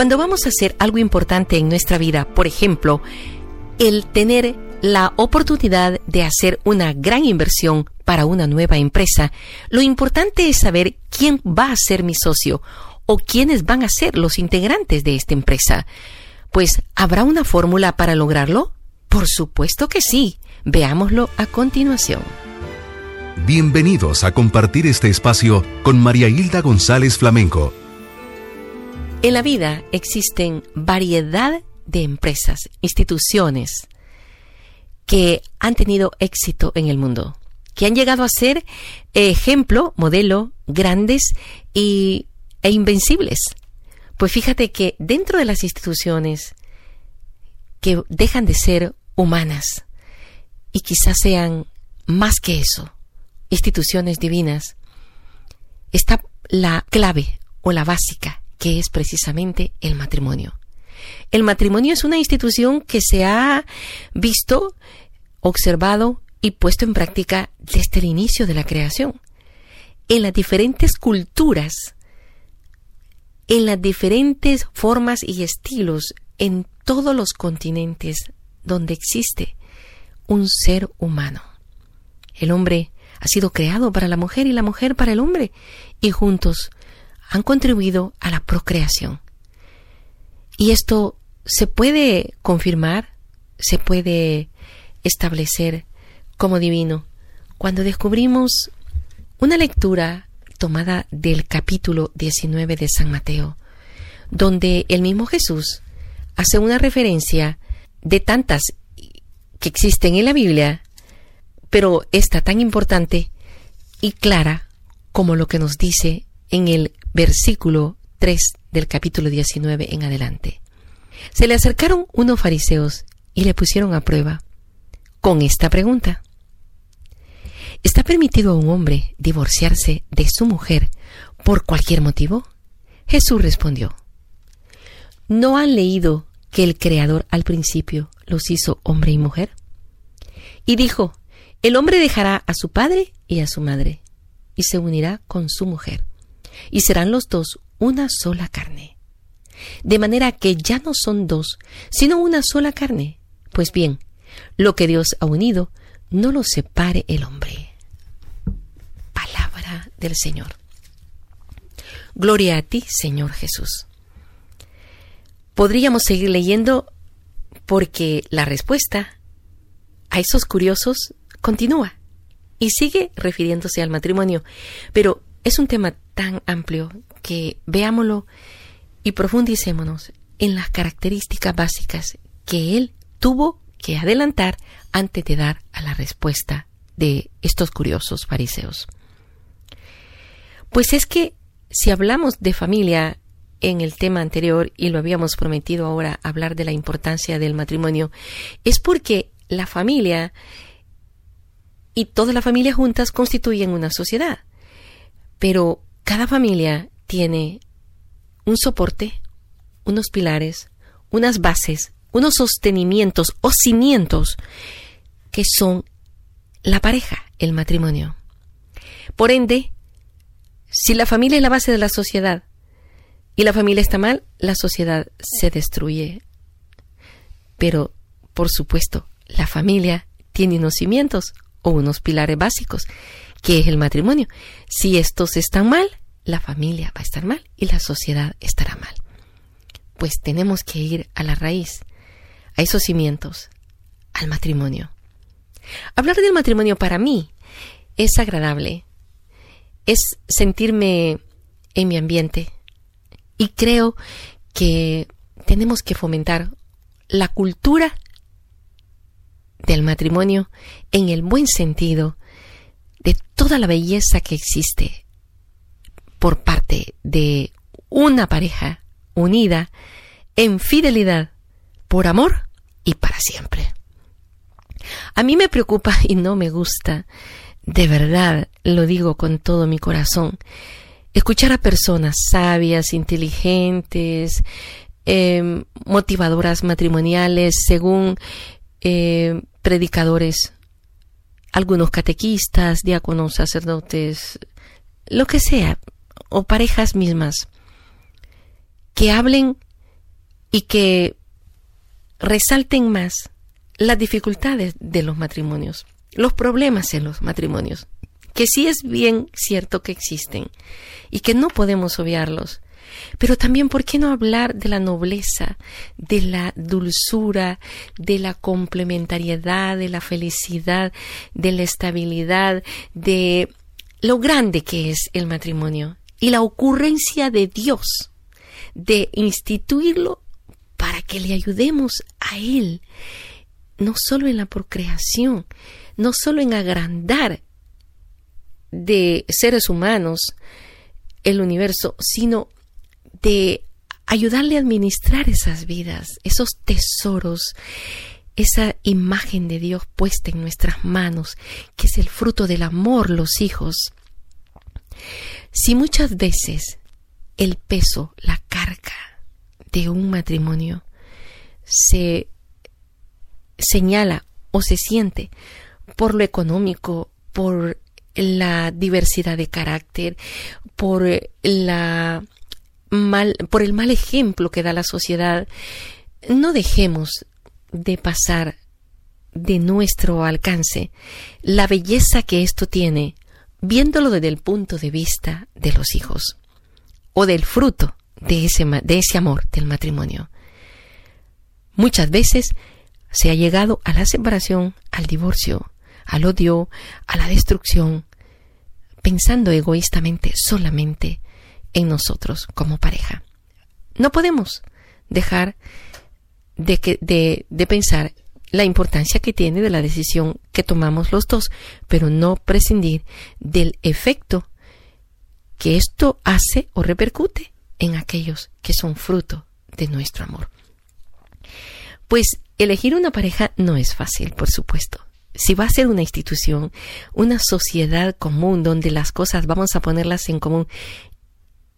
Cuando vamos a hacer algo importante en nuestra vida, por ejemplo, el tener la oportunidad de hacer una gran inversión para una nueva empresa, lo importante es saber quién va a ser mi socio o quiénes van a ser los integrantes de esta empresa. Pues, ¿habrá una fórmula para lograrlo? Por supuesto que sí. Veámoslo a continuación. Bienvenidos a compartir este espacio con María Hilda González Flamenco. En la vida existen variedad de empresas, instituciones que han tenido éxito en el mundo, que han llegado a ser ejemplo, modelo, grandes y, e invencibles. Pues fíjate que dentro de las instituciones que dejan de ser humanas y quizás sean más que eso, instituciones divinas, está la clave o la básica, que es precisamente el matrimonio. El matrimonio es una institución que se ha visto, observado y puesto en práctica desde el inicio de la creación. En las diferentes culturas, en las diferentes formas y estilos, en todos los continentes donde existe un ser humano. El hombre ha sido creado para la mujer y la mujer para el hombre, y juntos han contribuido a la procreación. Y esto se puede confirmar, se puede establecer como divino cuando descubrimos una lectura tomada del capítulo 19 de San Mateo, donde el mismo Jesús hace una referencia de tantas que existen en la Biblia pero esta tan importante y clara como lo que nos dice en el versículo 3 del capítulo 19 en adelante. Se le acercaron unos fariseos y le pusieron a prueba con esta pregunta. ¿Está permitido a un hombre divorciarse de su mujer por cualquier motivo? Jesús respondió, ¿no han leído que el Creador al principio los hizo hombre y mujer? Y dijo, el hombre dejará a su padre y a su madre, y se unirá con su mujer, y serán los dos una sola carne. De manera que ya no son dos, sino una sola carne. Pues bien, lo que Dios ha unido, no lo separe el hombre. Palabra del Señor. Gloria a ti, Señor Jesús. Podríamos seguir leyendo porque la respuesta a esos curiosos continúa y sigue refiriéndose al matrimonio. Pero es un tema tan amplio que veámoslo y profundicémonos en las características básicas que él tuvo que adelantar antes de dar a la respuesta de estos curiosos fariseos. Pues es que si hablamos de familia en el tema anterior y lo habíamos prometido ahora hablar de la importancia del matrimonio, es porque la familia y toda la familia juntas constituyen una sociedad. Pero cada familia tiene un soporte, unos pilares, unas bases, unos sostenimientos o cimientos que son la pareja, el matrimonio. Por ende, si la familia es la base de la sociedad y la familia está mal, la sociedad se destruye. Pero, por supuesto, la familia tiene unos cimientos, o unos pilares básicos, que es el matrimonio. Si estos están mal, la familia va a estar mal y la sociedad estará mal. Pues tenemos que ir a la raíz, a esos cimientos, al matrimonio. Hablar del matrimonio para mí es agradable, es sentirme en mi ambiente y creo que tenemos que fomentar la cultura del matrimonio en el buen sentido de toda la belleza que existe por parte de una pareja unida en fidelidad, por amor y para siempre. A mí me preocupa y no me gusta, de verdad lo digo con todo mi corazón, escuchar a personas sabias, inteligentes, em, motivadoras matrimoniales, según eh, predicadores, algunos catequistas, diáconos, sacerdotes, lo que sea, o parejas mismas, que hablen y que resalten más las dificultades de los matrimonios, los problemas en los matrimonios, que sí es bien cierto que existen y que no podemos obviarlos. Pero también, ¿por qué no hablar de la nobleza, de la dulzura, de la complementariedad, de la felicidad, de la estabilidad, de lo grande que es el matrimonio y la ocurrencia de Dios de instituirlo para que le ayudemos a Él, no solo en la procreación, no solo en agrandar de seres humanos el universo, sino de ayudarle a administrar esas vidas, esos tesoros, esa imagen de Dios puesta en nuestras manos, que es el fruto del amor, los hijos. Si muchas veces el peso, la carga de un matrimonio se señala o se siente por lo económico, por la diversidad de carácter, por la mal, por el mal ejemplo que da la sociedad, no dejemos de pasar de nuestro alcance la belleza que esto tiene, viéndolo desde el punto de vista de los hijos o del fruto de ese, de ese amor del matrimonio. Muchas veces se ha llegado a la separación, al divorcio, al odio, a la destrucción, pensando egoístamente solamente en nosotros como pareja. No podemos dejar de, que, de, de pensar la importancia que tiene de la decisión que tomamos los dos, pero no prescindir del efecto que esto hace o repercute en aquellos que son fruto de nuestro amor. Pues elegir una pareja no es fácil, por supuesto si va a ser una institución, una sociedad común donde las cosas vamos a ponerlas en común,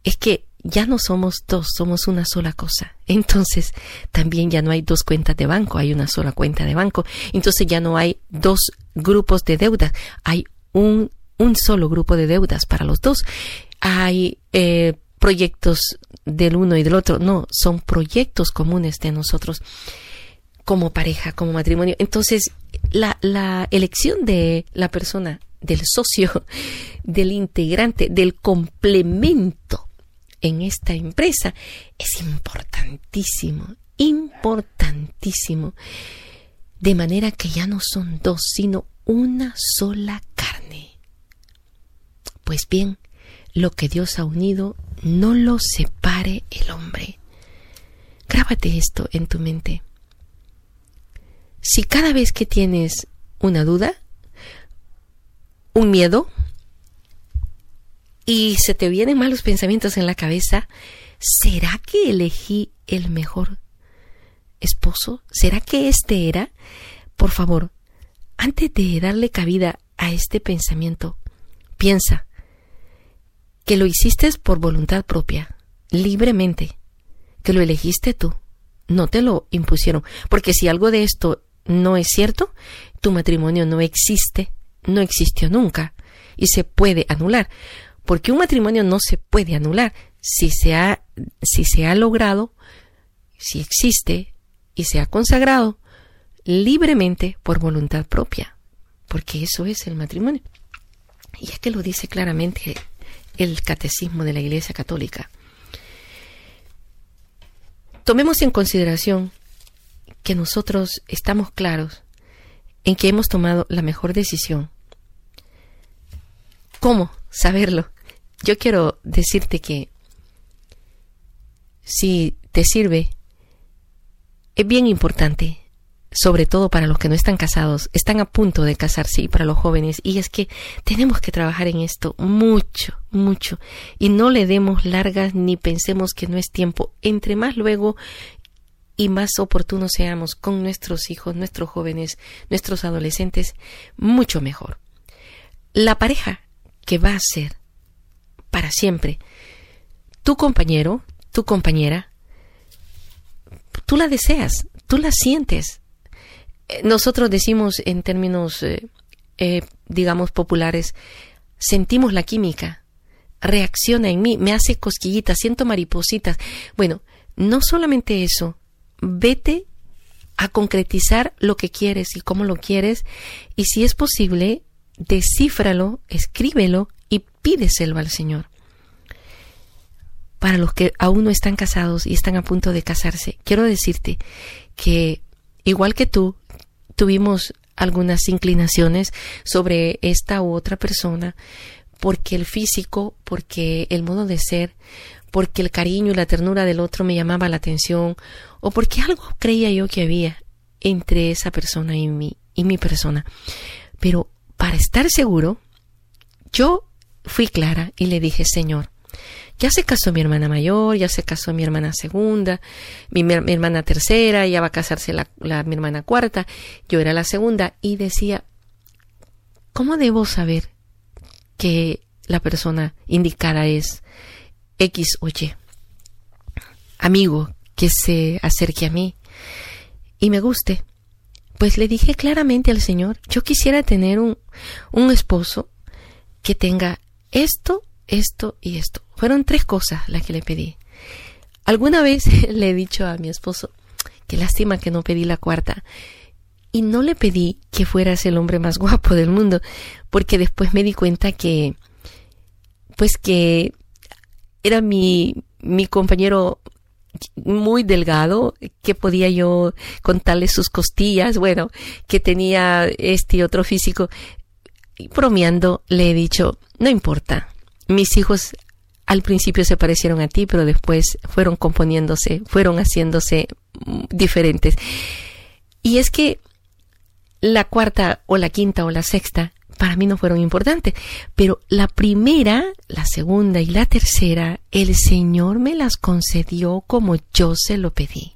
es que ya no somos dos, somos una sola cosa. Entonces, también ya no hay dos cuentas de banco, hay una sola cuenta de banco. Entonces ya no hay dos grupos de deudas, hay un, un solo grupo de deudas para los dos. Hay eh, proyectos del uno y del otro, no, son proyectos comunes de nosotros como pareja, como matrimonio. Entonces, la, la elección de la persona, del socio, del integrante, del complemento en esta empresa es importantísimo, importantísimo. De manera que ya no son dos, sino una sola carne. Pues bien, lo que Dios ha unido, no lo separe el hombre. Grábate esto en tu mente. Si cada vez que tienes una duda, un miedo, y se te vienen malos pensamientos en la cabeza, ¿será que elegí el mejor esposo? ¿Será que este era? Por favor, antes de darle cabida a este pensamiento, piensa que lo hiciste por voluntad propia, libremente, que lo elegiste tú, no te lo impusieron, porque si algo de esto no es cierto, tu matrimonio no existe, no existió nunca y se puede anular, porque un matrimonio no se puede anular si se ha si se ha logrado, si existe y se ha consagrado libremente por voluntad propia, porque eso es el matrimonio. Y es que lo dice claramente el catecismo de la Iglesia Católica. Tomemos en consideración que nosotros estamos claros en que hemos tomado la mejor decisión. ¿Cómo saberlo? Yo quiero decirte que si te sirve, es bien importante, sobre todo para los que no están casados, están a punto de casarse y para los jóvenes, y es que tenemos que trabajar en esto mucho, mucho, y no le demos largas ni pensemos que no es tiempo. Entre más luego y más oportunos seamos con nuestros hijos, nuestros jóvenes, nuestros adolescentes, mucho mejor. La pareja que va a ser para siempre tu compañero, tu compañera, tú la deseas, tú la sientes. Eh, nosotros decimos en términos, eh, eh, digamos, populares, sentimos la química, reacciona en mí, me hace cosquillitas, siento maripositas. Bueno, no solamente eso, vete a concretizar lo que quieres y cómo lo quieres y si es posible, descífralo, escríbelo y pídeselo al Señor. Para los que aún no están casados y están a punto de casarse, quiero decirte que igual que tú, tuvimos algunas inclinaciones sobre esta u otra persona, porque el físico, porque el modo de ser, porque el cariño y la ternura del otro me llamaba la atención, o porque algo creía yo que había entre esa persona y mi, y mi persona. Pero para estar seguro, yo fui clara y le dije, Señor, ya se casó mi hermana mayor, ya se casó mi hermana segunda, mi, hermana tercera, ya va a casarse la, mi hermana cuarta, yo era la segunda y decía, ¿cómo debo saber que la persona indicada es X o Y? Amigo que se acerque a mí y me guste. Pues le dije claramente al Señor, yo quisiera tener un, un esposo que tenga esto, esto y esto. Fueron tres cosas las que le pedí. Alguna vez le he dicho a mi esposo, qué lástima que no pedí la cuarta. Y no le pedí que fueras el hombre más guapo del mundo, porque después me di cuenta que, pues que era mi, mi compañero muy delgado, que podía yo contarle sus costillas, bueno, que tenía este y otro físico. Y bromeando le he dicho, no importa, mis hijos al principio se parecieron a ti, pero después fueron componiéndose, fueron haciéndose mm, diferentes. Y es que la cuarta o la quinta o la sexta para mí no fueron importantes, pero la primera, la segunda y la tercera, el Señor me las concedió como yo se lo pedí.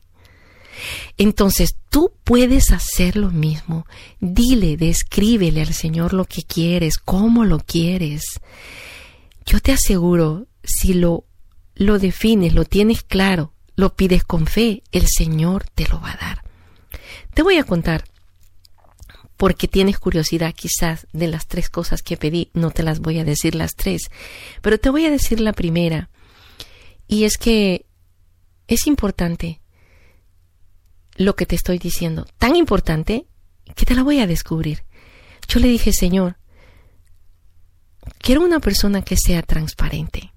Entonces tú puedes hacer lo mismo. Dile, descríbele al Señor lo que quieres, cómo lo quieres. Yo te aseguro, si lo, lo defines, lo tienes claro, lo pides con fe, el Señor te lo va a dar. Te voy a contar, porque tienes curiosidad quizás de las tres cosas que pedí, no te las voy a decir las tres, pero te voy a decir la primera, y es que es importante lo que te estoy diciendo, tan importante que te la voy a descubrir. Yo le dije, Señor, quiero una persona que sea transparente,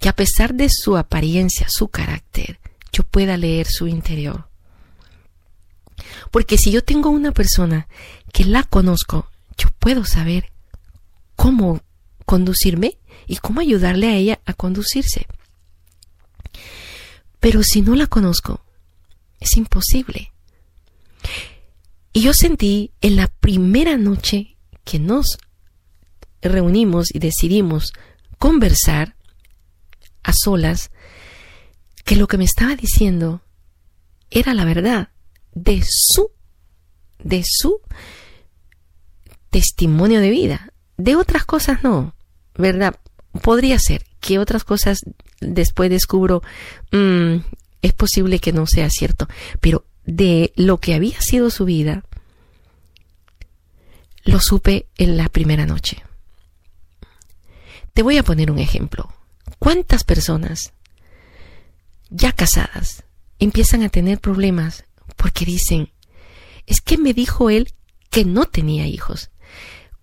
que a pesar de su apariencia, su carácter, yo pueda leer su interior. Porque si yo tengo una persona que la conozco, yo puedo saber cómo conducirme y cómo ayudarle a ella a conducirse. Pero si no la conozco, es imposible. Y yo sentí en la primera noche que nos reunimos y decidimos conversar a solas que lo que me estaba diciendo era la verdad de su de su testimonio de vida. De otras cosas no, ¿verdad? Podría ser que otras cosas después descubro mm, es posible que no sea cierto, pero de lo que había sido su vida lo supe en la primera noche. Te voy a poner un ejemplo. ¿Cuántas personas ya casadas empiezan a tener problemas porque dicen, es que me dijo él que no tenía hijos?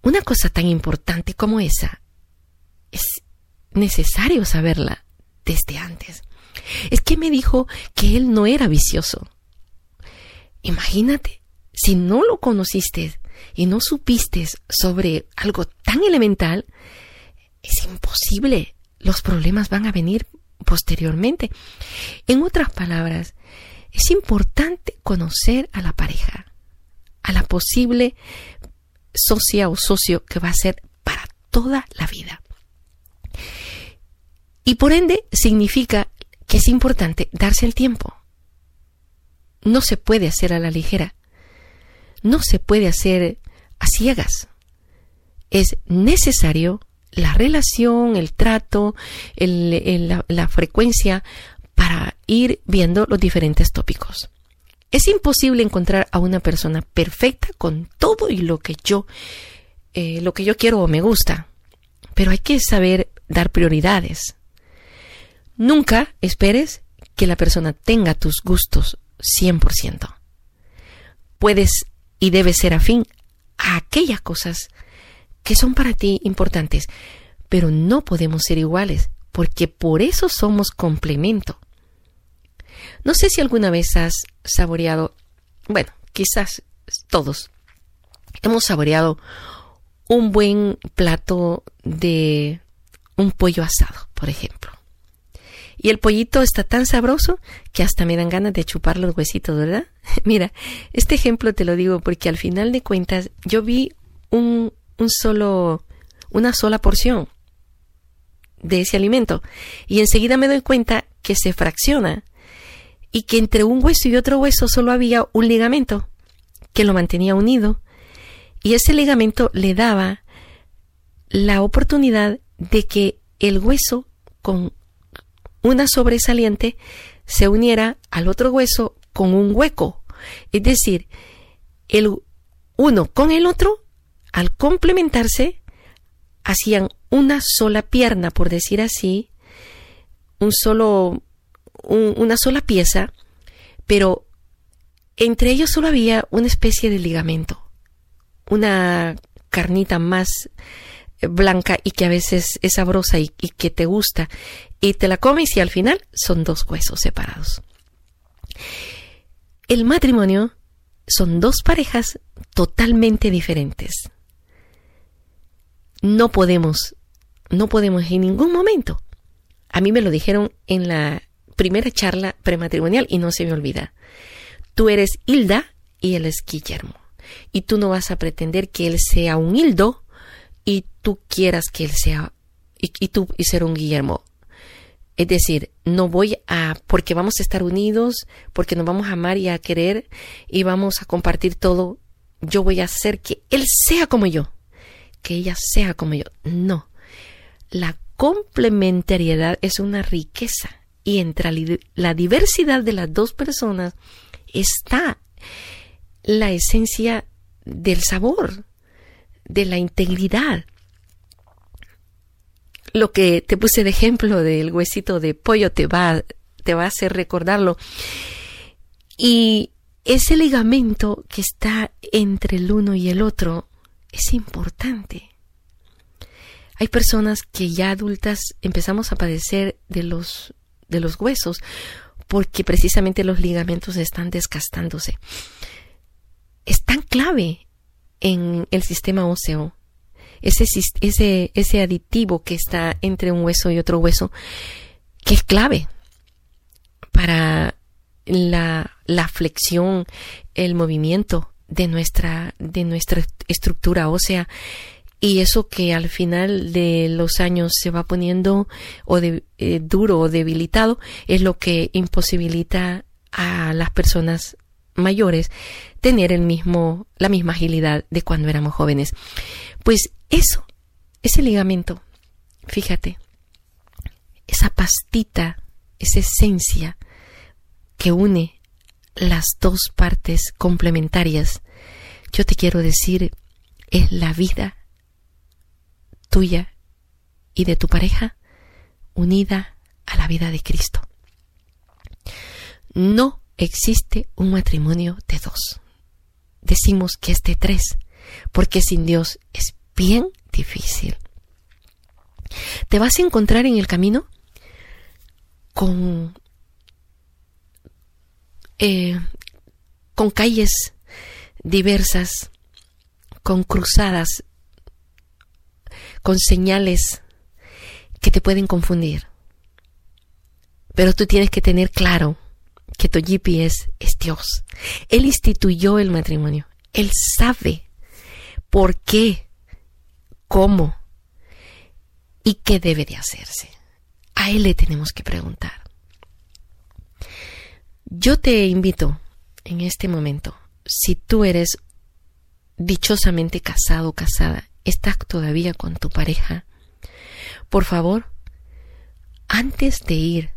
Una cosa tan importante como esa es necesario saberla desde antes. Es que me dijo que él no era vicioso. Imagínate, si no lo conociste y no supiste sobre algo tan elemental, es imposible. Los problemas van a venir posteriormente. En otras palabras, es importante conocer a la pareja, a la posible socia o socio que va a ser para toda la vida. Y por ende significa que es importante darse el tiempo. No se puede hacer a la ligera. No se puede hacer a ciegas. Es necesario la relación, el trato, la, frecuencia para ir viendo los diferentes tópicos. Es imposible encontrar a una persona perfecta con todo y lo que yo, eh, lo que yo quiero o me gusta, pero hay que saber dar prioridades. Nunca esperes que la persona tenga tus gustos 100%. Puedes y debes ser afín a aquellas cosas que son para ti importantes, pero no podemos ser iguales, porque por eso somos complemento. No sé si alguna vez has saboreado, bueno, quizás todos, hemos saboreado un buen plato de un pollo asado, por ejemplo. Y el pollito está tan sabroso que hasta me dan ganas de chupar los huesitos, ¿verdad? Mira, este ejemplo te lo digo porque al final de cuentas yo vi un, un solo, una sola porción de ese alimento y enseguida me doy cuenta que se fracciona y que entre un hueso y otro hueso solo había un ligamento que lo mantenía unido y ese ligamento le daba la oportunidad de que el hueso con una sobresaliente se uniera al otro hueso con un hueco. Es decir, el uno con el otro, al complementarse, hacían una sola pierna, por decir así, un solo, una sola pieza, pero entre ellos solo había una especie de ligamento, una carnita más blanca y que a veces es sabrosa y, que te gusta y te la comes y al final son dos huesos separados. El matrimonio son dos parejas totalmente diferentes. No podemos, no podemos en ningún momento. A mí me lo dijeron en la primera charla prematrimonial y no se me olvida. Tú eres Hilda y él es Guillermo. Y tú no vas a pretender que él sea un Hildo y tú quieras que él sea y, tú y ser un Guillermo. Es decir, no voy a, porque vamos a estar unidos, porque nos vamos a amar y a querer y vamos a compartir todo, yo voy a hacer que él sea como yo, que ella sea como yo. No. La complementariedad es una riqueza y entre la diversidad de las dos personas está la esencia del sabor, de la integridad. Lo que te puse de ejemplo del huesito de pollo te va, te va a hacer recordarlo. Y ese ligamento que está entre el uno y el otro es importante. Hay personas que ya adultas empezamos a padecer de los, de los huesos porque precisamente los ligamentos están desgastándose. Es tan clave en el sistema óseo. Ese, ese, ese aditivo que está entre un hueso y otro hueso, que es clave para la, la flexión, el movimiento de nuestra, de nuestra estructura ósea y eso que al final de los años se va poniendo o de, eh, duro o debilitado es lo que imposibilita a las personas mayores tener el mismo, la misma agilidad de cuando éramos jóvenes. Pues eso, ese ligamento, fíjate, esa pastita, esa esencia que une las dos partes complementarias, yo te quiero decir, es la vida tuya y de tu pareja unida a la vida de Cristo. No existe un matrimonio de dos. Decimos que es de tres, porque sin Dios es bien difícil. Te vas a encontrar en el camino con, eh, con calles diversas, con cruzadas, con señales que te pueden confundir. Pero tú tienes que tener claro que tu GPS es Dios. Él instituyó el matrimonio. Él sabe por qué, cómo y qué debe de hacerse. A Él le tenemos que preguntar. Yo te invito en este momento, si tú eres dichosamente casado o casada, estás todavía con tu pareja, por favor, antes de ir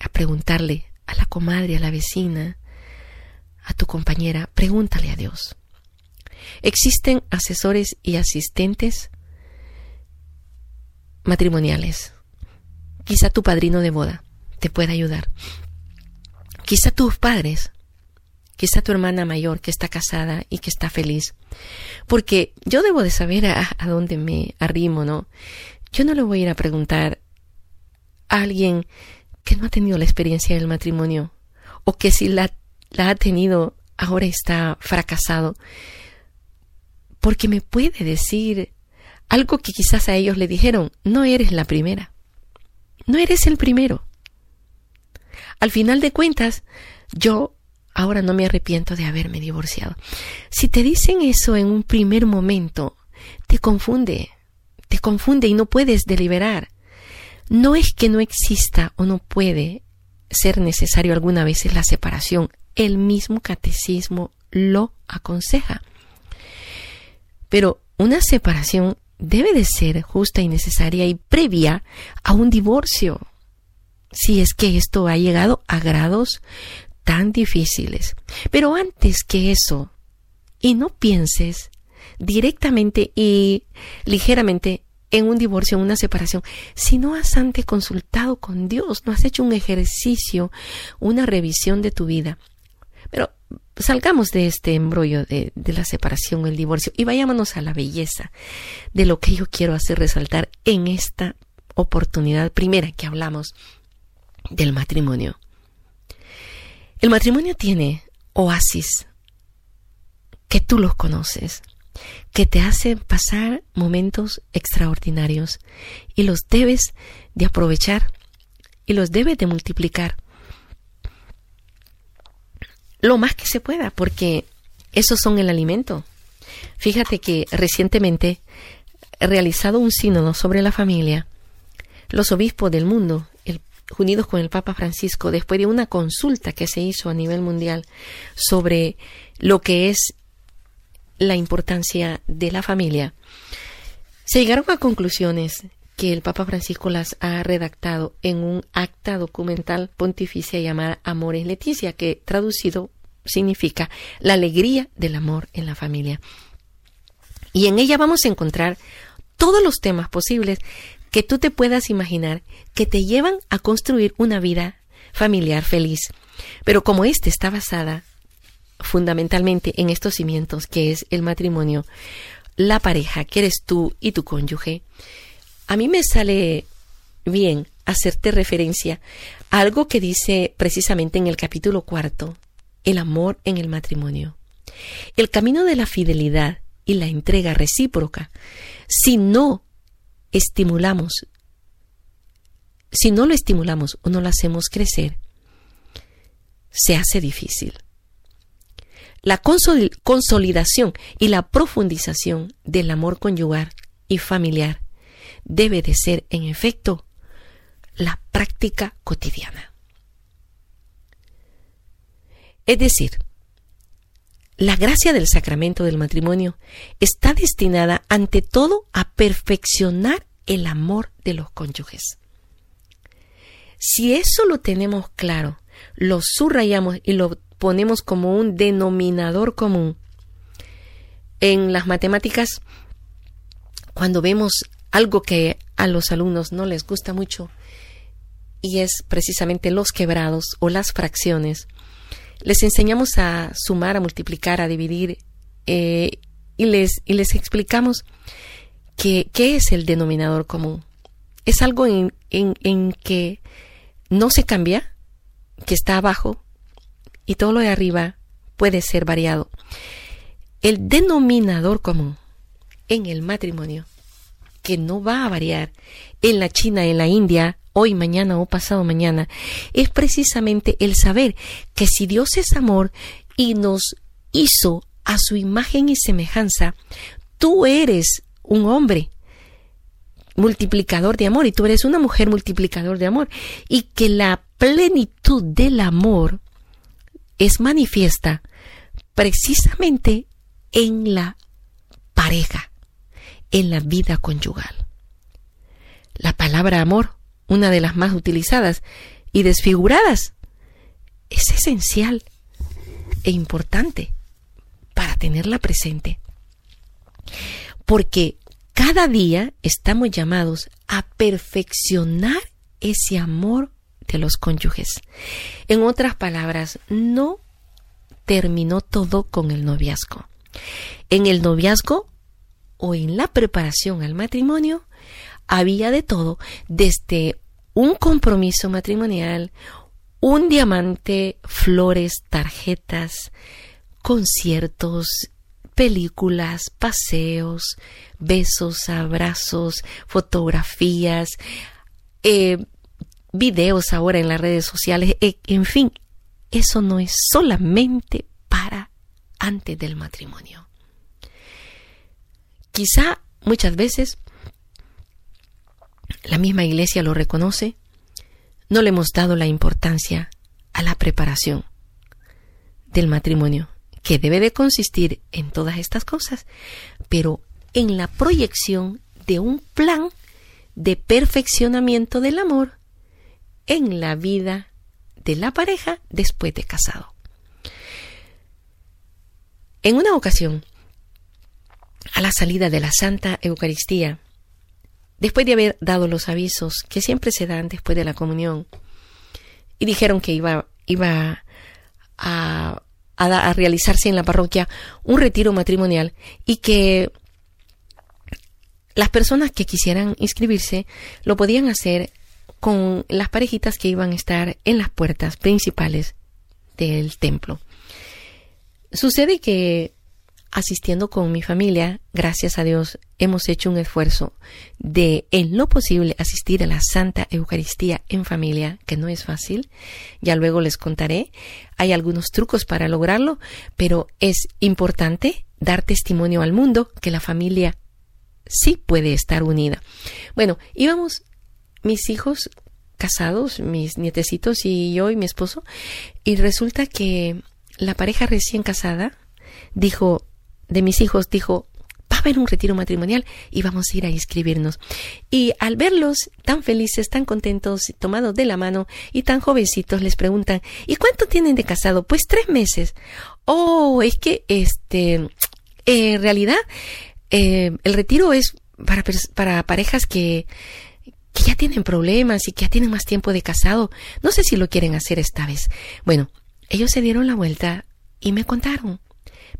a preguntarle a la comadre, a la vecina, a tu compañera, pregúntale a Dios. Existen asesores y asistentes matrimoniales. Quizá tu padrino de boda te pueda ayudar. Quizá tus padres quizá tu hermana mayor que está casada y que está feliz. Porque yo debo de saber a, a dónde me arrimo, ¿no? Yo no le voy a ir a preguntar a alguien que no ha tenido la experiencia del matrimonio o que si la, la ha tenido ahora está fracasado. Porque me puede decir algo que quizás a ellos le dijeron, no eres la primera, no eres el primero. Al final de cuentas, yo ahora no me arrepiento de haberme divorciado. Si te dicen eso en un primer momento, te confunde, te confunde y no puedes deliberar. No es que no exista o no puede ser necesario alguna vez la separación. El mismo catecismo lo aconseja. Pero una separación debe de ser justa y necesaria y previa a un divorcio si es que esto ha llegado a grados tan difíciles. Pero antes que eso, y no pienses directamente y ligeramente en un divorcio, en una separación, si no has antes consultado con Dios, no has hecho un ejercicio, una revisión de tu vida. Pero salgamos de este embrollo de, de la separación, el divorcio, y vayámonos a la belleza de lo que yo quiero hacer resaltar en esta oportunidad primera que hablamos del matrimonio. El matrimonio tiene oasis que tú los conoces, que te hacen pasar momentos extraordinarios y los debes de aprovechar y los debes de multiplicar lo más que se pueda, porque esos son el alimento. Fíjate que recientemente realizado un sínodo sobre la familia. Los obispos del mundo unidos con el Papa Francisco, después de una consulta que se hizo a nivel mundial sobre lo que es la importancia de la familia, se llegaron a conclusiones que el Papa Francisco las ha redactado en un acta documental pontificia llamada Amores Leticia, que traducido significa la alegría del amor en la familia. Y en ella vamos a encontrar todos los temas posibles que tú te puedas imaginar que te llevan a construir una vida familiar feliz. Pero como ésta está basada fundamentalmente en estos cimientos que es el matrimonio, la pareja que eres tú y tu cónyuge, a mí me sale bien hacerte referencia a algo que dice precisamente en el capítulo cuarto, el amor en el matrimonio. El camino de la fidelidad y la entrega recíproca, si no estimulamos, si no lo estimulamos o no lo hacemos crecer, se hace difícil. La consolidación y la profundización del amor conyugal y familiar debe de ser, en efecto, la práctica cotidiana. Es decir, la gracia del sacramento del matrimonio está destinada ante todo a perfeccionar el amor de los cónyuges. Si eso lo tenemos claro, lo subrayamos y lo ponemos como un denominador común, en las matemáticas, cuando vemos algo que a los alumnos no les gusta mucho, y es precisamente los quebrados o las fracciones, les enseñamos a sumar, a multiplicar, a dividir eh, y, les, y les explicamos que, qué es el denominador común. Es algo en, en, en que no se cambia, que está abajo y todo lo de arriba puede ser variado. El denominador común en el matrimonio, que no va a variar en la China, en la India, hoy, mañana o pasado mañana, es precisamente el saber que si Dios es amor y nos hizo a su imagen y semejanza, tú eres un hombre multiplicador de amor y tú eres una mujer multiplicador de amor. Y que la plenitud del amor es manifiesta precisamente en la pareja, en la vida conyugal. La palabra amor una de las más utilizadas y desfiguradas, es esencial e importante para tenerla presente. Porque cada día estamos llamados a perfeccionar ese amor de los cónyuges. En otras palabras, no terminó todo con el noviazgo. En el noviazgo o en la preparación al matrimonio había de todo, desde un compromiso matrimonial, un diamante, flores, tarjetas, conciertos, películas, paseos, besos, abrazos, fotografías, eh, videos ahora en las redes sociales, eh, en fin, eso no es solamente para antes del matrimonio. Quizá muchas veces la misma iglesia lo reconoce, no le hemos dado la importancia a la preparación del matrimonio, que debe de consistir en todas estas cosas, pero en la proyección de un plan de perfeccionamiento del amor en la vida de la pareja después de casado. En una ocasión, a la salida de la Santa Eucaristía, después de haber dado los avisos que siempre se dan después de la comunión, y dijeron que iba, iba a, a, realizarse en la parroquia un retiro matrimonial y que las personas que quisieran inscribirse lo podían hacer con las parejitas que iban a estar en las puertas principales del templo. Sucede que asistiendo con mi familia, gracias a Dios, hemos hecho un esfuerzo de, en lo posible, asistir a la Santa Eucaristía en familia, que no es fácil. Ya luego les contaré. Hay algunos trucos para lograrlo, pero es importante dar testimonio al mundo que la familia sí puede estar unida. Bueno, íbamos mis hijos casados, mis nietecitos y yo y mi esposo, y resulta que la pareja recién casada dijo, de mis hijos, dijo, va a haber un retiro matrimonial y vamos a ir a inscribirnos. Y al verlos tan felices, tan contentos, tomados de la mano y tan jovencitos, les preguntan, ¿y cuánto tienen de casado? Pues tres meses. Oh, es que este, eh, en realidad, eh, el retiro es para, para parejas que que ya tienen problemas y que ya tienen más tiempo de casado. No sé si lo quieren hacer esta vez. Bueno, ellos se dieron la vuelta y me contaron.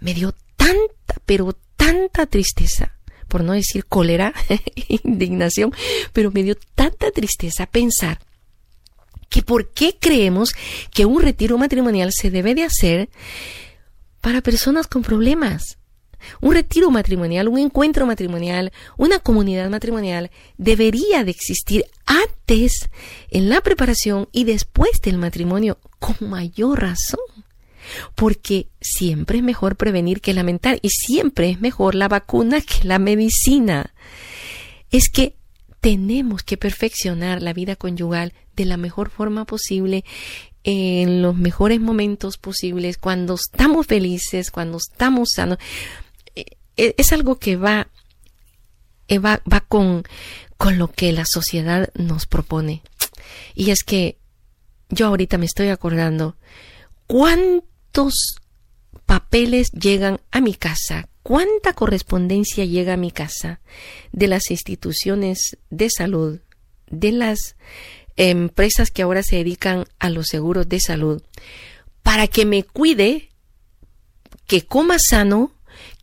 Me dio pero tanta tristeza, por no decir cólera, indignación, pero me dio tanta tristeza pensar que por qué creemos que un retiro matrimonial se debe de hacer para personas con problemas. Un retiro matrimonial, un encuentro matrimonial, una comunidad matrimonial debería de existir antes, en la preparación y después del matrimonio, con mayor razón. Porque siempre es mejor prevenir que lamentar y siempre es mejor la vacuna que la medicina. Es que tenemos que perfeccionar la vida conyugal de la mejor forma posible en los mejores momentos posibles, cuando estamos felices, cuando estamos sanos. E, es algo que va, eh, va, va con, con lo que la sociedad nos propone. Y es que yo ahorita me estoy acordando cuántos papeles llegan a mi casa, cuánta correspondencia llega a mi casa de las instituciones de salud, de las empresas que ahora se dedican a los seguros de salud, para que me cuide, que coma sano,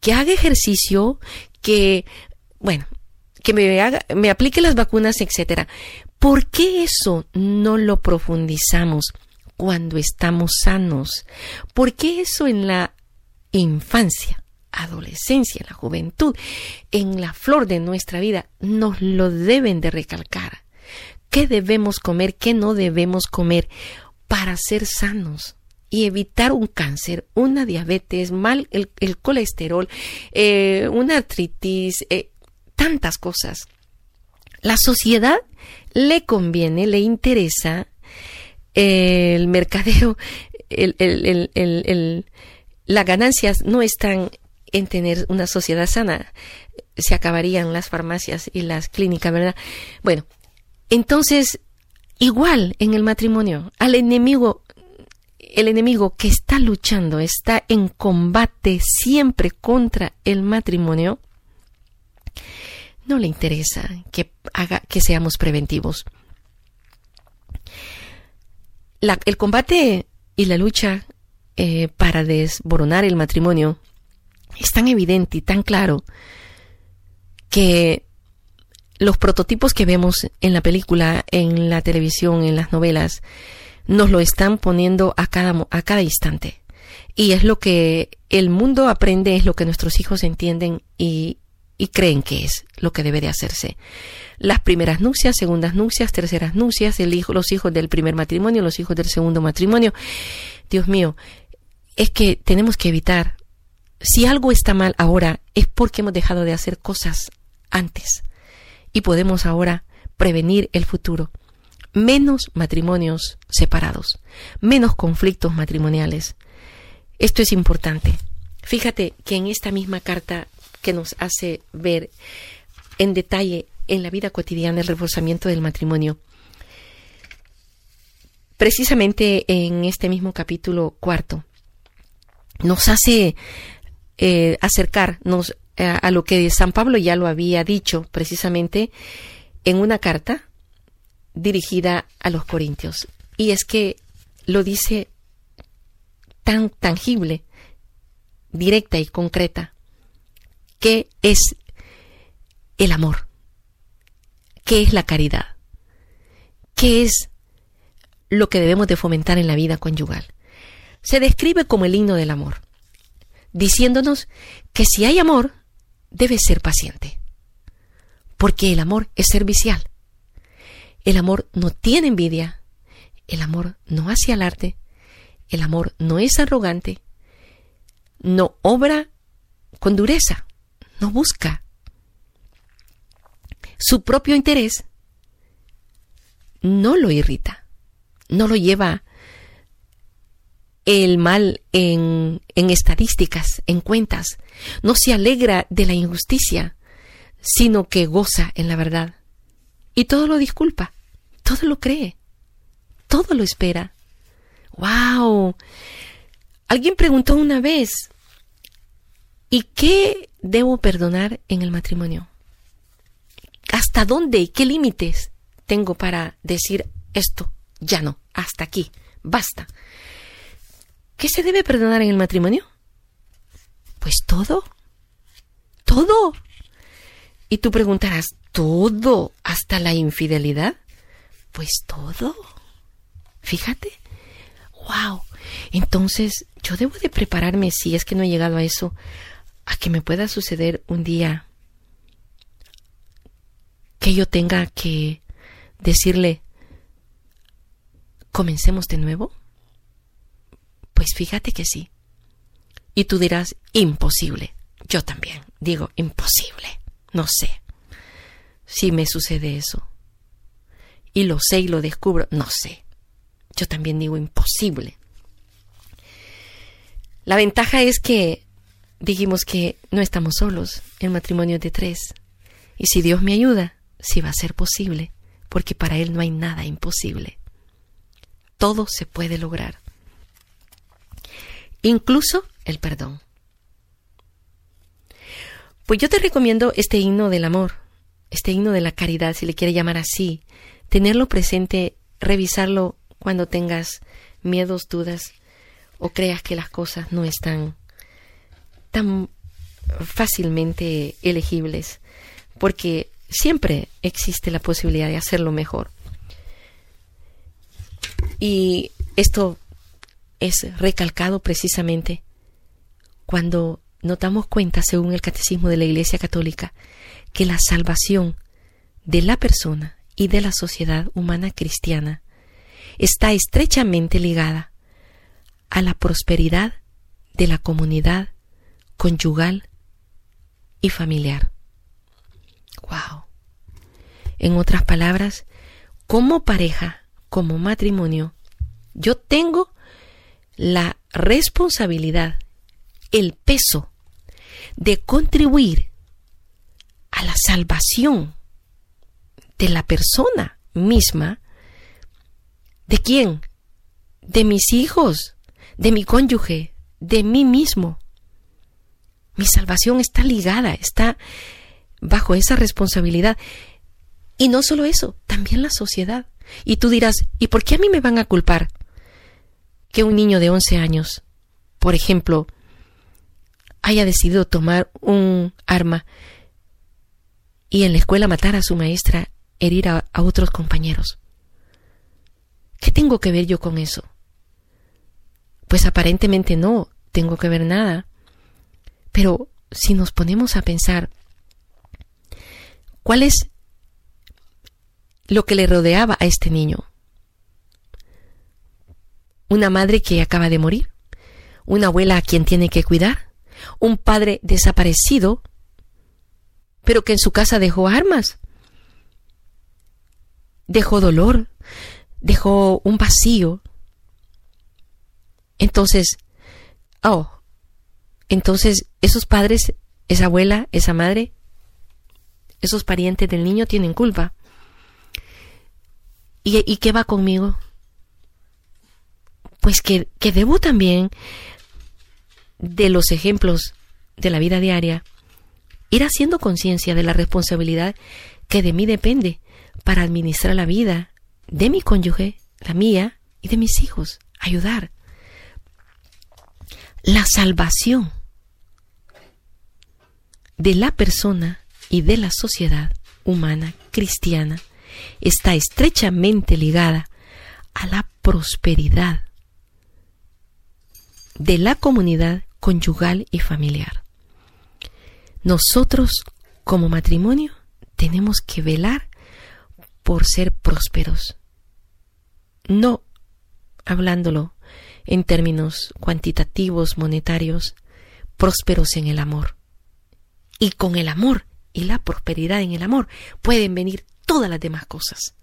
que haga ejercicio, que, bueno, que me haga, me aplique las vacunas, etcétera. ¿Por qué eso no lo profundizamos cuando estamos sanos? ¿Por qué eso en la infancia, adolescencia, la juventud, en la flor de nuestra vida nos lo deben de recalcar? ¿Qué debemos comer? ¿Qué no debemos comer para ser sanos? y evitar un cáncer, una diabetes, mal el, colesterol, eh, una artritis, eh, tantas cosas. La sociedad le conviene, le interesa el mercadeo, el, las ganancias no están en tener una sociedad sana. Se acabarían las farmacias y las clínicas, ¿verdad? Bueno, entonces, igual en el matrimonio, al enemigo el enemigo que está luchando, está en combate siempre contra el matrimonio, no le interesa que haga que seamos preventivos. El combate y la lucha eh, para desboronar el matrimonio es tan evidente y tan claro que los prototipos que vemos en la película, en la televisión, en las novelas, nos lo están poniendo a cada, a cada instante. Y es lo que el mundo aprende, es lo que nuestros hijos entienden y, y creen que es lo que debe de hacerse. Las primeras nupcias, segundas nupcias, terceras nupcias, el hijo, los hijos del primer matrimonio, los hijos del segundo matrimonio. Dios mío, es que tenemos que evitar, si algo está mal ahora, es porque hemos dejado de hacer cosas antes y podemos ahora prevenir el futuro. Menos matrimonios separados, menos conflictos matrimoniales. Esto es importante. Fíjate que en esta misma carta que nos hace ver en detalle en la vida cotidiana el reforzamiento del matrimonio, precisamente en este mismo capítulo cuarto, nos hace eh, acercarnos a lo que San Pablo ya lo había dicho precisamente en una carta dirigida a los corintios. Y es que lo dice tan tangible, directa y concreta, que es el amor, qué es la caridad, qué es lo que debemos de fomentar en la vida conyugal. Se describe como el himno del amor, diciéndonos que si hay amor, debe ser paciente, porque el amor es servicial. El amor no tiene envidia, el amor no hace alarde, el amor no es arrogante, no obra con dureza, no busca su propio interés, no lo irrita, no lo lleva el mal en, estadísticas, en cuentas. No se alegra de la injusticia, sino que goza en la verdad. Y todo lo disculpa, todo lo cree, todo lo espera. ¡Wow! Alguien preguntó una vez, ¿y qué debo perdonar en el matrimonio? ¿Hasta dónde y qué límites tengo para decir esto? Ya no, hasta aquí, basta. ¿Qué se debe perdonar en el matrimonio? Pues todo. Todo. Y tú preguntarás, ¿todo? ¿Hasta la infidelidad? Pues todo. Fíjate. ¡Wow! Entonces, yo debo de prepararme, si es que no he llegado a eso, a que me pueda suceder un día que yo tenga que decirle, comencemos de nuevo. Pues fíjate que sí. Y tú dirás, imposible. Yo también digo, imposible. No sé. Si me sucede eso. Y lo sé y lo descubro, no sé. Yo también digo, imposible. La ventaja es que dijimos que no estamos solos, el matrimonio de tres. Y si Dios me ayuda, sí va a ser posible, porque para Él no hay nada imposible. Todo se puede lograr incluso el perdón. Pues yo te recomiendo este himno del amor, este himno de la caridad, si le quiere llamar así, tenerlo presente, revisarlo cuando tengas miedos, dudas o creas que las cosas no están fácilmente elegibles, porque siempre existe la posibilidad de hacerlo mejor. Y esto es recalcado precisamente cuando nos damos cuenta, según el Catecismo de la Iglesia Católica, que la salvación de la persona y de la sociedad humana cristiana está estrechamente ligada a la prosperidad de la comunidad conyugal y familiar. Wow. En otras palabras, como pareja, como matrimonio, yo tengo la responsabilidad, el peso de contribuir a la salvación de la persona misma. ¿De quién? De mis hijos, de mi cónyuge, de mí mismo. Mi salvación está ligada, está bajo esa responsabilidad. Y no solo eso, también la sociedad. Y tú dirás, ¿y por qué a mí me van a culpar? que un niño de 11 años por ejemplo, haya decidido tomar un arma y en la escuela matar a su maestra, herir a, a otros compañeros. ¿Qué tengo que ver yo con eso? Pues aparentemente no tengo que ver nada. Pero si nos ponemos a pensar, ¿cuál es lo que le rodeaba a este niño? Una madre que acaba de morir, una abuela a quien tiene que cuidar, un padre desaparecido, pero que en su casa dejó armas, dejó dolor, dejó un vacío. Entonces, oh, entonces esos padres, esa abuela, esa madre, esos parientes del niño tienen culpa. ¿Y, qué va conmigo? Pues que, que debo también de los ejemplos de la vida diaria ir haciendo conciencia de la responsabilidad que de mí depende para administrar la vida de mi cónyuge, la mía y de mis hijos, ayudar. La salvación de la persona y de la sociedad humana cristiana está estrechamente ligada a la prosperidad de la comunidad conyugal y familiar. Nosotros como matrimonio tenemos que velar por ser prósperos. No hablándolo en términos cuantitativos, monetarios, prósperos en el amor. Y con el amor y la prosperidad en el amor pueden venir todas las demás cosas.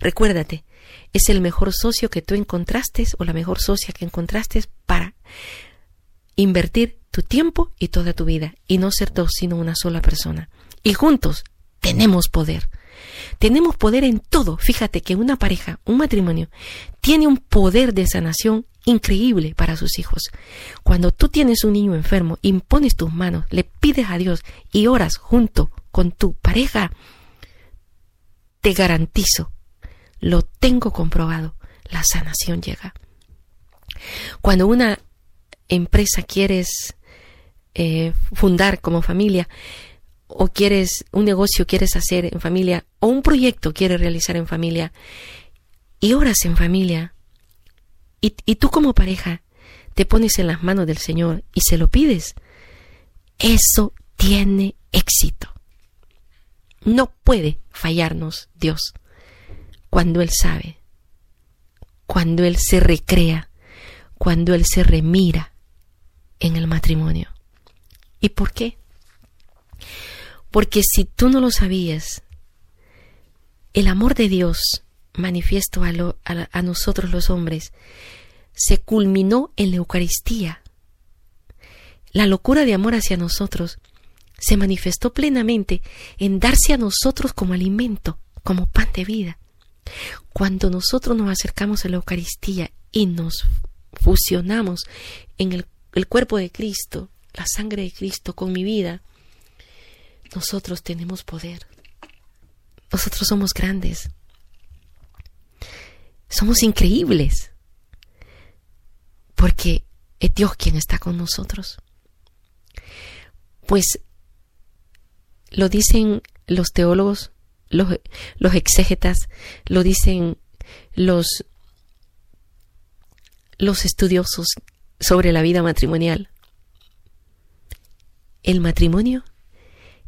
Recuérdate, es el mejor socio que tú encontraste o la mejor socia que encontraste para invertir tu tiempo y toda tu vida y no ser dos sino una sola persona. Y juntos tenemos poder. Tenemos poder en todo. Fíjate que una pareja, un matrimonio, tiene un poder de sanación increíble para sus hijos. Cuando tú tienes un niño enfermo, impones tus manos, le pides a Dios y oras junto con tu pareja, te garantizo, lo tengo comprobado, la sanación llega. Cuando una empresa quieres eh, fundar como familia, o quieres un negocio quieres hacer en familia, o un proyecto quieres realizar en familia, y oras en familia, y, y tú como pareja te pones en las manos del Señor y se lo pides, eso tiene éxito. No puede fallarnos Dios cuando Él sabe, cuando Él se recrea, cuando Él se remira en el matrimonio. ¿Y por qué? Porque si tú no lo sabías, el amor de Dios manifiesto a, nosotros los hombres se culminó en la Eucaristía. La locura de amor hacia nosotros se manifestó plenamente en darse a nosotros como alimento, como pan de vida. Cuando nosotros nos acercamos a la Eucaristía y nos fusionamos en el cuerpo de Cristo, la sangre de Cristo con mi vida, nosotros tenemos poder. Nosotros somos grandes. Somos increíbles. Porque es Dios quien está con nosotros. Pues lo dicen los teólogos, los, los exégetas, lo dicen los, los estudiosos sobre la vida matrimonial el matrimonio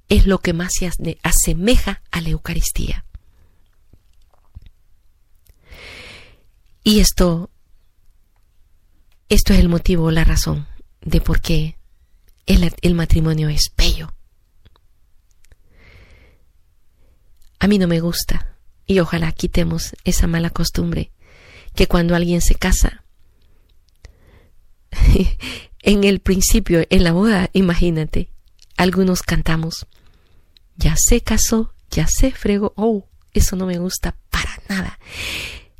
es lo que más se asemeja a la Eucaristía. Y esto, esto es el motivo, la razón de por qué el, el matrimonio es bello. A mí no me gusta y ojalá quitemos esa mala costumbre que cuando alguien se casa En el principio, en la boda, imagínate, algunos cantamos, ya se casó, ya se fregó, oh, eso no me gusta para nada.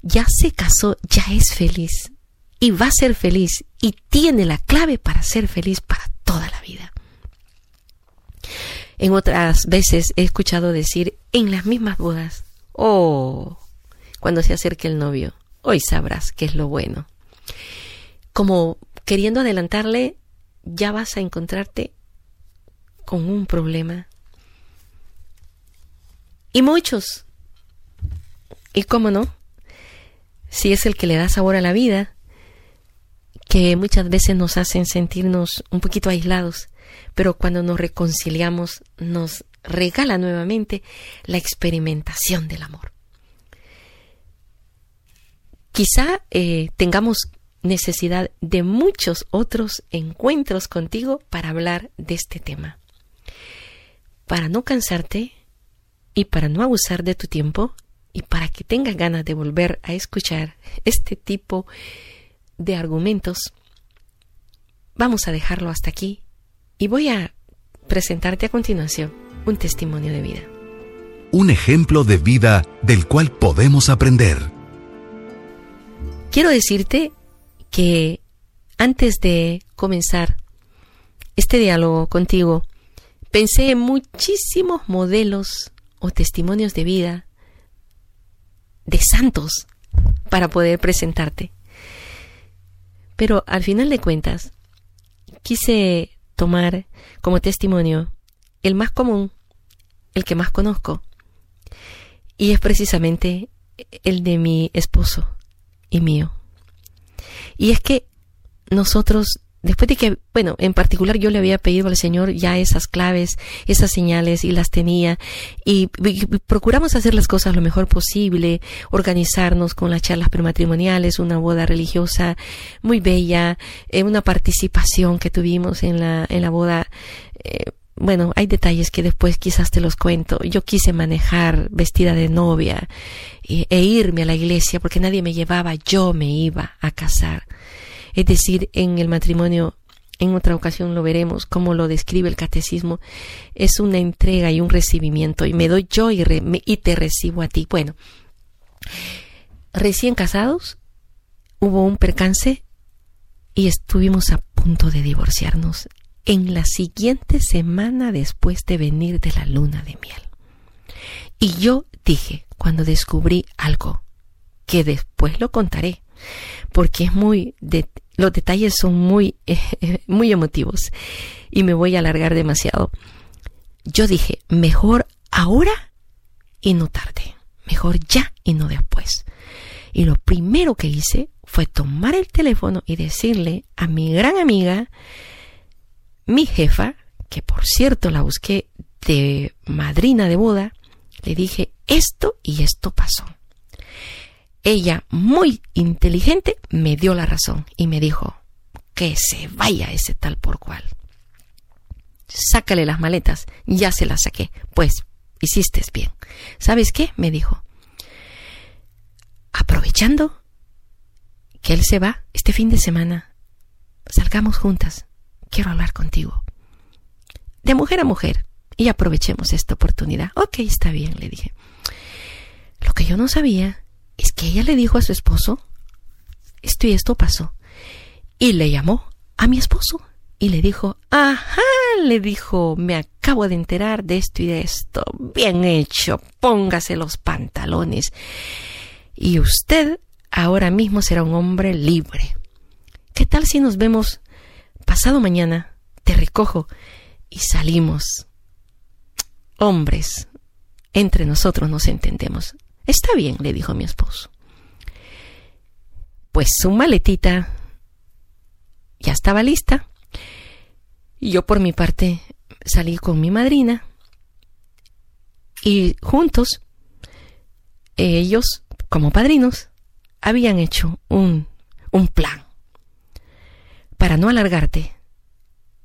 Ya se casó, ya es feliz y va a ser feliz y tiene la clave para ser feliz para toda la vida. En otras veces he escuchado decir en las mismas bodas, oh, cuando se acerque el novio, hoy sabrás qué es lo bueno. Como queriendo adelantarle, ya vas a encontrarte con un problema. Y muchos. ¿Y cómo no? Si es el que le da sabor a la vida, que muchas veces nos hacen sentirnos un poquito aislados, pero cuando nos reconciliamos nos regala nuevamente la experimentación del amor. Quizá eh, tengamos necesidad de muchos otros encuentros contigo para hablar de este tema. Para no cansarte y para no abusar de tu tiempo y para que tengas ganas de volver a escuchar este tipo de argumentos, vamos a dejarlo hasta aquí y voy a presentarte a continuación un testimonio de vida. Un ejemplo de vida del cual podemos aprender. Quiero decirte que antes de comenzar este diálogo contigo, pensé en muchísimos modelos o testimonios de vida de santos para poder presentarte. Pero al final de cuentas, quise tomar como testimonio el más común, el que más conozco, y es precisamente el de mi esposo y mío. Y es que nosotros, después de que, bueno, en particular yo le había pedido al Señor ya esas claves, esas señales y las tenía, y, procuramos hacer las cosas lo mejor posible, organizarnos con las charlas prematrimoniales, una boda religiosa muy bella, eh, una participación que tuvimos en la, en la boda. Eh, bueno, hay detalles que después quizás te los cuento. Yo quise manejar vestida de novia e, e, irme a la iglesia porque nadie me llevaba, yo me iba a casar. Es decir, en el matrimonio, en otra ocasión lo veremos, como lo describe el catecismo, es una entrega y un recibimiento y me doy yo y, te recibo a ti. Bueno, recién casados, hubo un percance y estuvimos a punto de divorciarnos en la siguiente semana después de venir de la luna de miel. Y yo dije, cuando descubrí algo, que después lo contaré, porque es muy de, los detalles son muy muy emotivos y me voy a alargar demasiado. Yo dije, mejor ahora y no tarde, mejor ya y no después. Y lo primero que hice fue tomar el teléfono y decirle a mi gran amiga mi jefa, que por cierto la busqué de madrina de boda, le dije esto y esto pasó. Ella, muy inteligente, me dio la razón y me dijo que se vaya ese tal por cual. Sácale las maletas, ya se las saqué. Pues, hiciste bien. ¿Sabes qué? me dijo. Aprovechando que él se va este fin de semana, salgamos juntas quiero hablar contigo. De mujer a mujer. Y aprovechemos esta oportunidad. Ok, está bien, le dije. Lo que yo no sabía es que ella le dijo a su esposo, esto y esto pasó. Y le llamó a mi esposo y le dijo, ajá, le dijo, me acabo de enterar de esto y de esto. Bien hecho, póngase los pantalones. Y usted ahora mismo será un hombre libre. ¿Qué tal si nos vemos pasado mañana te recojo y salimos. Hombres, entre nosotros nos entendemos. Está bien, le dijo mi esposo. Pues su maletita ya estaba lista. Y yo por mi parte salí con mi madrina y juntos ellos, como padrinos, habían hecho un, un plan. Para no alargarte,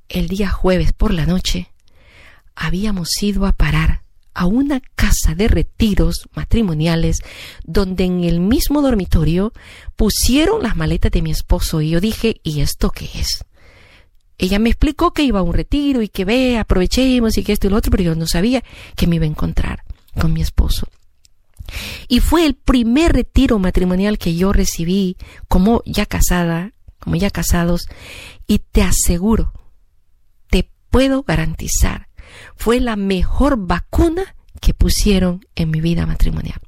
el día jueves por la noche habíamos ido a parar a una casa de retiros matrimoniales donde en el mismo dormitorio pusieron las maletas de mi esposo y yo dije, ¿y esto qué es? Ella me explicó que iba a un retiro y que ve, aprovechemos y que esto y lo otro, pero yo no sabía que me iba a encontrar con mi esposo. Y fue el primer retiro matrimonial que yo recibí como ya casada como ya casados, y te aseguro, te puedo garantizar, fue la mejor vacuna que pusieron en mi vida matrimonial,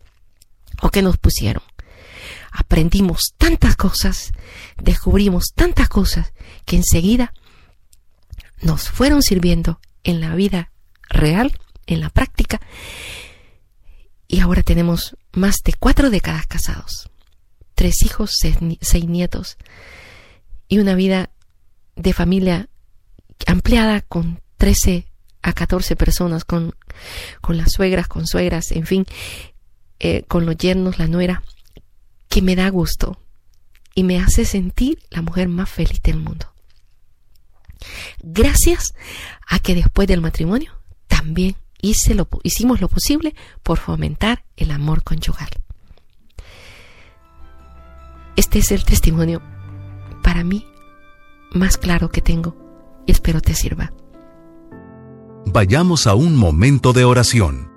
o que nos pusieron. aprendimos tantas cosas, descubrimos tantas cosas que enseguida nos fueron sirviendo en la vida real, en la práctica, y ahora tenemos más de cuatro décadas casados, tres hijos, seis, nietos, y una vida de familia ampliada con 13 a 14 personas, con, con las suegras, con suegras, en fin, eh, con los yernos, la nuera, que me da gusto y me hace sentir la mujer más feliz del mundo. Gracias a que después del matrimonio también hice lo, hicimos lo posible por fomentar el amor conyugal. Este es el testimonio para mí más claro que tengo y espero te sirva. Vayamos a un momento de oración,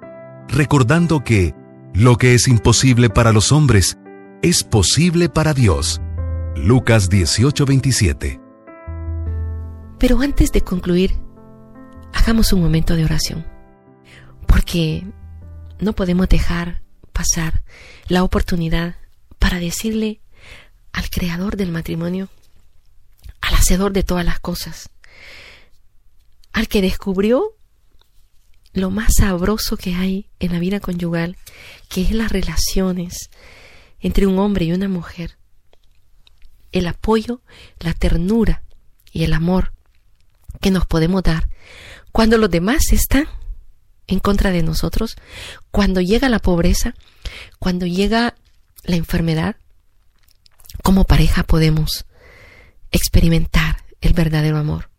recordando que lo que es imposible para los hombres es posible para Dios. Lucas 18:27 Pero antes de concluir, hagamos un momento de oración, porque no podemos dejar pasar la oportunidad para decirle al creador del matrimonio, al hacedor de todas las cosas, al que descubrió lo más sabroso que hay en la vida conyugal, que es las relaciones entre un hombre y una mujer, el apoyo, la ternura y el amor que nos podemos dar cuando los demás están en contra de nosotros, cuando llega la pobreza, cuando llega la enfermedad, como pareja podemos experimentar el verdadero amor.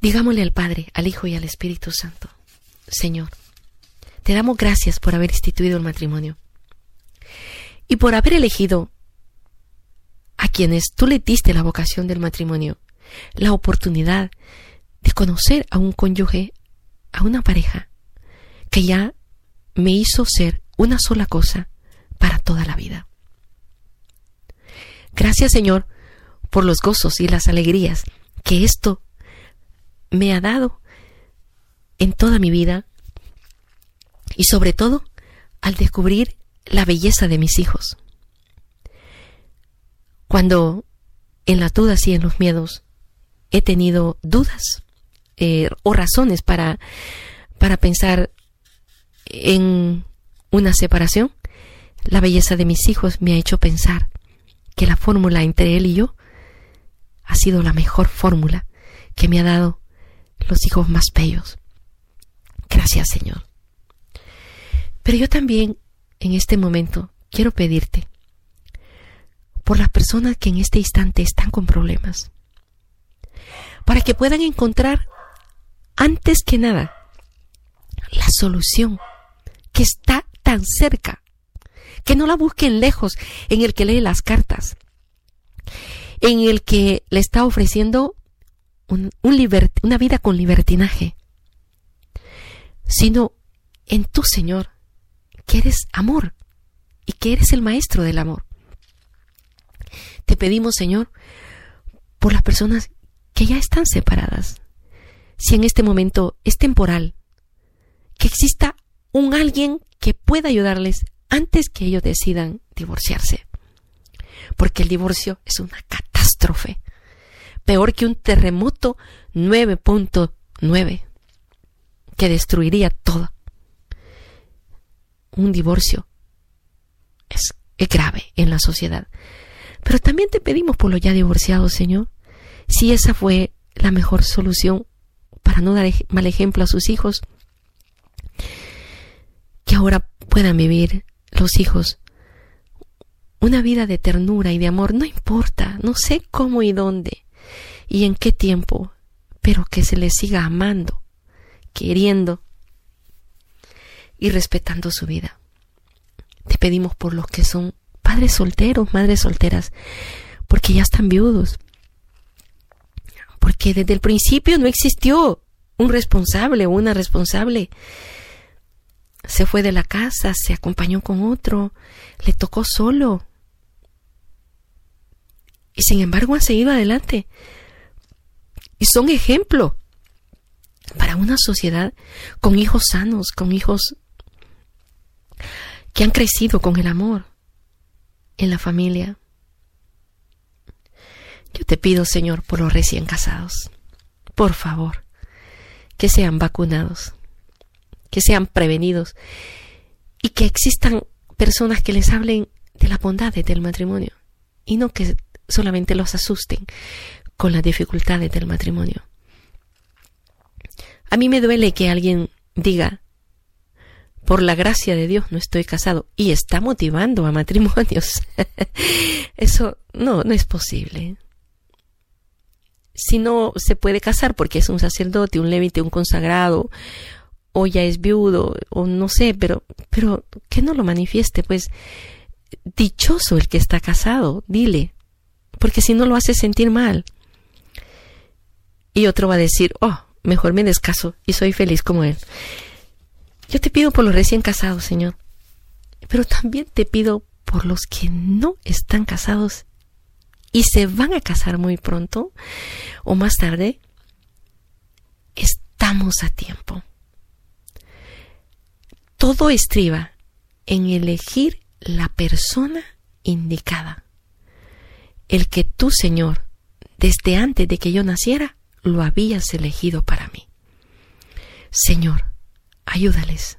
Digámosle al Padre, al Hijo y al Espíritu Santo, Señor, te damos gracias por haber instituido el matrimonio y por haber elegido a quienes tú le diste la vocación del matrimonio, la oportunidad de conocer a un cónyuge, a una pareja, que ya me hizo ser una sola cosa para toda la vida. Gracias Señor por los gozos y las alegrías que esto me ha dado en toda mi vida y sobre todo al descubrir la belleza de mis hijos. Cuando en las dudas y en los miedos he tenido dudas eh, o razones para, para pensar en una separación, la belleza de mis hijos me ha hecho pensar que la fórmula entre él y yo ha sido la mejor fórmula que me ha dado los hijos más bellos. Gracias, Señor. Pero yo también, en este momento, quiero pedirte por las personas que en este instante están con problemas, para que puedan encontrar, antes que nada, la solución que está tan cerca, que no la busquen lejos en el que lee las cartas, en el que le está ofreciendo un, una vida con libertinaje, sino en tu Señor, que eres amor y que eres el maestro del amor. Te pedimos, Señor, por las personas que ya están separadas, si en este momento es temporal, que exista un alguien que pueda ayudarles antes que ellos decidan divorciarse. Porque el divorcio es una catástrofe peor que un terremoto 9.9 que destruiría todo. Un divorcio es, grave en la sociedad. Pero también te pedimos por lo ya divorciado, Señor, si esa fue la mejor solución para no dar mal ejemplo a sus hijos, que ahora puedan vivir los hijos una vida de ternura y de amor, no importa, no sé cómo y dónde, y en qué tiempo, pero que se le siga amando, queriendo y respetando su vida. Te pedimos por los que son padres solteros, madres solteras, porque ya están viudos, porque desde el principio no existió un responsable o una responsable. Se fue de la casa, se acompañó con otro, le tocó solo. Y sin embargo han seguido adelante y son ejemplo para una sociedad con hijos sanos, con hijos que han crecido con el amor en la familia. Yo te pido, Señor, por los recién casados, por favor, que sean vacunados, que sean prevenidos y que existan personas que les hablen de la bondad del matrimonio y no que solamente los asusten con las dificultades del matrimonio. A mí me duele que alguien diga, por la gracia de Dios no estoy casado y está motivando a matrimonios. Eso no, no es posible. Si no se puede casar porque es un sacerdote, un levite, un consagrado, o ya es viudo, o no sé, pero, pero que no lo manifieste, pues dichoso el que está casado, dile, porque si no lo hace sentir mal. Y otro va a decir, oh, mejor me descaso y soy feliz como él. Yo te pido por los recién casados, Señor, pero también te pido por los que no están casados y se van a casar muy pronto o más tarde. Estamos a tiempo. Todo estriba en elegir la persona indicada. El que tú, Señor, desde antes de que yo naciera, lo habías elegido para mí. Señor, ayúdales,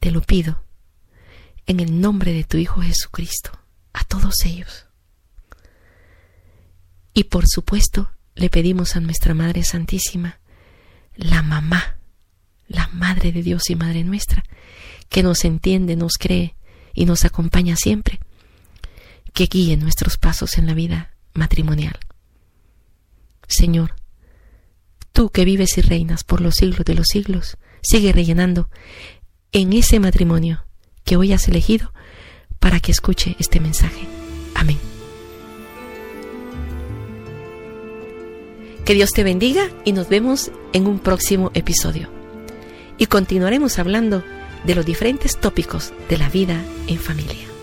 te lo pido, en el nombre de tu Hijo Jesucristo, a todos ellos. Y por supuesto, le pedimos a nuestra Madre Santísima, la mamá, la Madre de Dios y Madre nuestra, que nos entiende, nos cree y nos acompaña siempre, que guíe nuestros pasos en la vida matrimonial. Señor, tú que vives y reinas por los siglos de los siglos, sigue rellenando en ese matrimonio que hoy has elegido para que escuche este mensaje. Amén. Que Dios te bendiga y nos vemos en un próximo episodio. Y continuaremos hablando de los diferentes tópicos de la vida en familia.